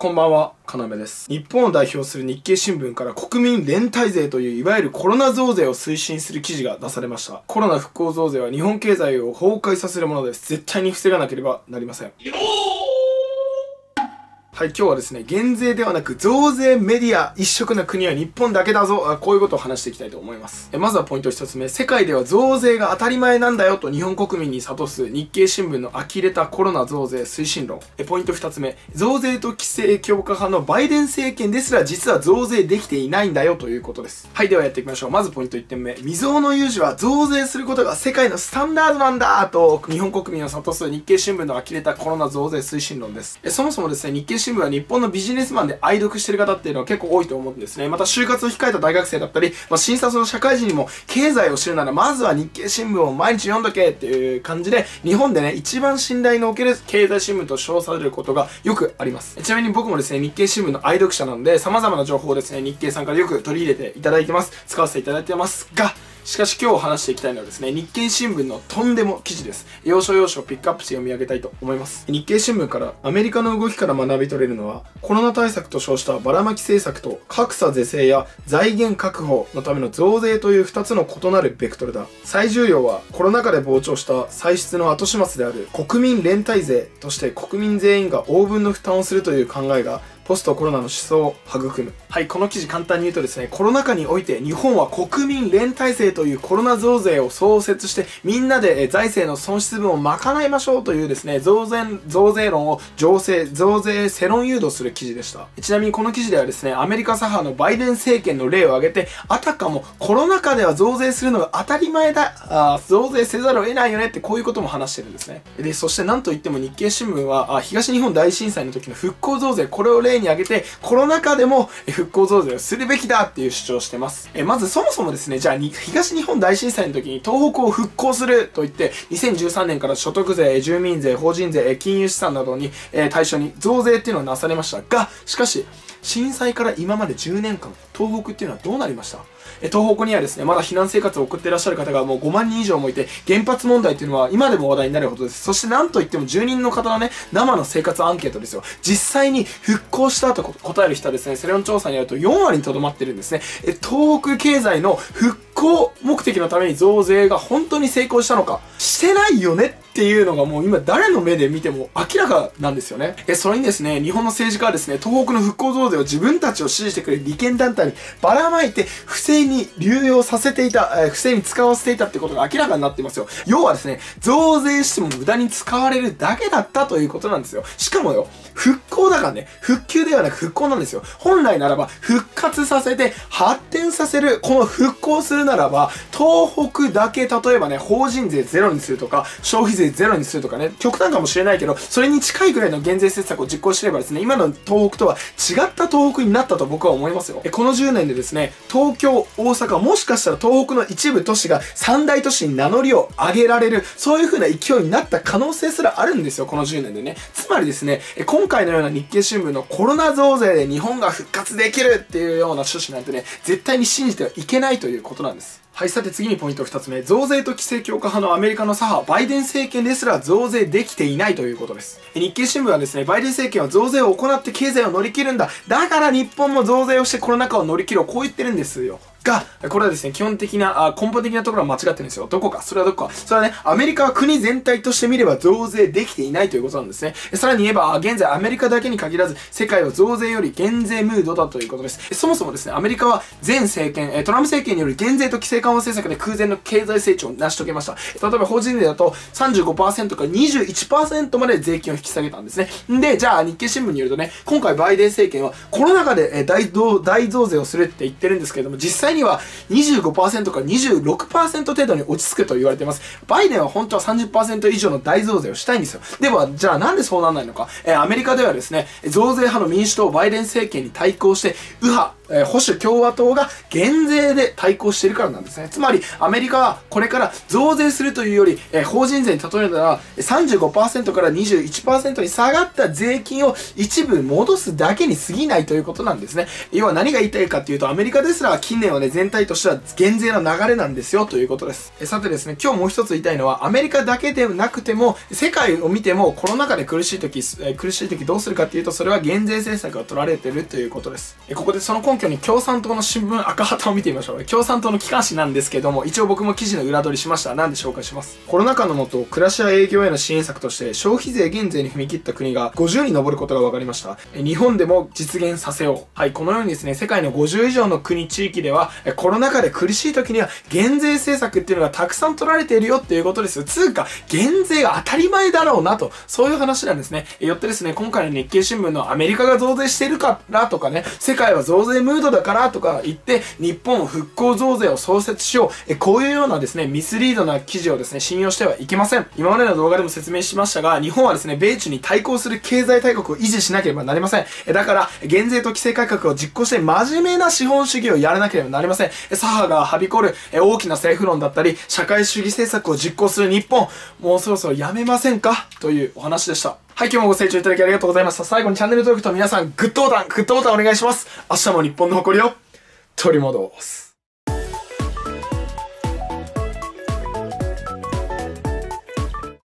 こんばんは、かなめです。日本を代表する日経新聞から国民連帯税といういわゆるコロナ増税を推進する記事が出されました。コロナ復興増税は日本経済を崩壊させるものです。絶対に防がなければなりません。はい、今日はですね、減税ではなく増税メディア一色な国は日本だけだぞ。こういうことを話していきたいと思います。まずはポイント一つ目。世界では増税が当たり前なんだよと日本国民に諭す日経新聞の呆れたコロナ増税推進論。ポイント二つ目。増税と規制強化派のバイデン政権ですら実は増税できていないんだよということです。はい、ではやっていきましょう。まずポイント1点目。未曾有の有事は増税することが世界のスタンダードなんだと日本国民を諭す日経新聞の呆れたコロナ増税推進論です。そもそもですね、日経新聞は日本のビジネスマンで愛読してる方っていうのは結構多いと思うんですね。また就活を控えた大学生だったり、まあ、新卒の社会人にも経済を知るならまずは日経新聞を毎日読んどけっていう感じで、日本でね、一番信頼のおける経済新聞と称されることがよくあります。ちなみに僕もですね、日経新聞の愛読者なので、様々な情報をですね、日経さんからよく取り入れていただいてます。使わせていただいてますが、しかし今日話していきたいのはですね、日経新聞のとんでも記事です。要所要所ピックアップして読み上げたいと思います。日経新聞からアメリカの動きから学び取れるのは、コロナ対策と称したばらまき政策と格差是正や財源確保のための増税という2つの異なるベクトルだ。最重要はコロナ禍で膨張した歳出の後始末である国民連帯税として国民全員が応分の負担をするという考えがポストコロナの思想を育む。はい、この記事簡単に言うとですね、コロナ禍において日本は国民連帯制というコロナ増税を創設して、みんなで財政の損失分を賄いましょうというですね、増税、増税論を醸成、増税世論誘導する記事でした。ちなみにこの記事ではですね、アメリカ左派のバイデン政権の例を挙げて、あたかもコロナ禍では増税するのが当たり前だ、あ増税せざるを得ないよねってこういうことも話してるんですね。で、そしてなんといっても日経新聞は、あ東日本大震災の時の復興増税、これを例に挙げて、コロナ禍でも復興増税をするべきだっていう主張してます。えまずそもそもですね、じゃあ東日本大震災の時に東北を復興すると言って、2013年から所得税、住民税、法人税、金融資産などに、え対象に増税っていうのをなされましたが、しかし、震災から今まで10年間、東北っていうのはどうなりました？え東北にはですね、まだ避難生活を送ってらっしゃる方がもう5万人以上もいて、原発問題っていうのは今でも話題になるほどです。そしてなんといっても住人の方のね、生の生活アンケートですよ。実際に復興したと答える人はですね、セレオン調査によると4割にとどまってるんですね。え東北経済の復興目的のために増税が本当に成功したのか、してないよねっていうのがもう今誰の目で見ても明らかなんですよね。え、それにですね、日本の政治家はですね、東北の復興増税を自分たちを支持してくれる利権団体にばらまいて不正に流用させていた、え不正に使わせていたってことが明らかになってますよ。要はですね、増税しても無駄に使われるだけだったということなんですよ。しかもよ、復興だからね、復旧ではなく復興なんですよ。本来ならば復活させて発展させる、この復興するならば、東北だけ例えばね、法人税ゼロにするとか、消費税税ゼロにするとかね、極端かもしれないけど、それに近いくらいの減税政策を実行してればですね、今の東北とは違った東北になったと僕は思いますよ。えこの10年でですね、東京、大阪、もしかしたら東北の一部都市が三大都市に名乗りを上げられる、そういう風な勢いになった可能性すらあるんですよ、この10年でね。つまりですね、今回のような日経新聞のコロナ増税で日本が復活できるっていうような趣旨なんてね、絶対に信じてはいけないということなんです。はい、さて次にポイント2つ目。増税と規制強化派のアメリカの左派、バイデン政権ですら増税できていないということです。日経新聞はですね、バイデン政権は増税を行って経済を乗り切るんだ。だから日本も増税をしてコロナ禍を乗り切ろう。こう言ってるんですよ。が、これはですね、基本的な、あ根本的なところは間違ってるんですよ。どこか。それはどこか。それはね、アメリカは国全体として見れば増税できていないということなんですね。さらに言えば、現在アメリカだけに限らず、世界は増税より減税ムードだということです。そもそもですね、アメリカは前政権、トランプ政権による減税と規制緩和政策で空前の経済成長を成し遂げました。例えば法人税だと35%から21%まで税金を引き下げたんですね。で、じゃあ日経新聞によるとね、今回バイデン政権はコロナ禍で大大増税をするって言ってるんですけれども、実際にには25%から26%程度に落ち着くと言われています。バイデンは本当は30%以上の大増税をしたいんですよ。では、じゃあなんでそうなんないのか。えー、アメリカではですね、増税派の民主党バイデン政権に対抗して、右派、えー、保守共和党が減税で対抗しているからなんですね。つまり、アメリカはこれから増税するというより、えー、法人税に例えたら35%から21%に下がった税金を一部戻すだけに過ぎないということなんですね。要は何が言いたいかっていうと、アメリカですら近年はね、全体としては減税の流れなんですよということです。えさてですね、今日もう一つ言いたいのは、アメリカだけでなくても、世界を見てもコロナ禍で苦しい時、えー苦しい時どうするかっていうと、それは減税政策が取られてるということです。えここでその根拠に共産党の新聞赤旗を見てみましょう。共産党の機関紙なんですけども、一応僕も記事の裏取りしました。なんで紹介します？コロナ禍のもと、暮らしや営業への支援策として、消費税減税に踏み切った国が50に上ることが分かりました。日本でも実現させよう。はい、このようにですね、世界の50以上の国、地域では、コロナ禍で苦しい時には減税政策っていうのがたくさん取られているよっていうことですよ。つうか、減税が当たり前だろうなと、そういう話なんですね。よってですね、今回の日経新聞のアメリカが増税してるからとかね、世界は増税ムードだからとか言って、日本復興増税を創設しよう。えこういうようなですね、ミスリードな記事をですね、信用してはいけません。今までの動画でも説明しましたが、日本はですね、米中に対抗する経済大国を維持しなければなりません。えだから、減税と規制改革を実行して真面目な資本主義をやらなければなりません。左派がはびこるえ大きな政府論だったり、社会主義政策を実行する日本、もうそろそろやめませんか？というお話でした。はい、今日もご清聴いただきありがとうございました。最後にチャンネル登録と皆さん、グッドボタン、グッドボタンお願いします。明日も日本の誇りを取り戻す。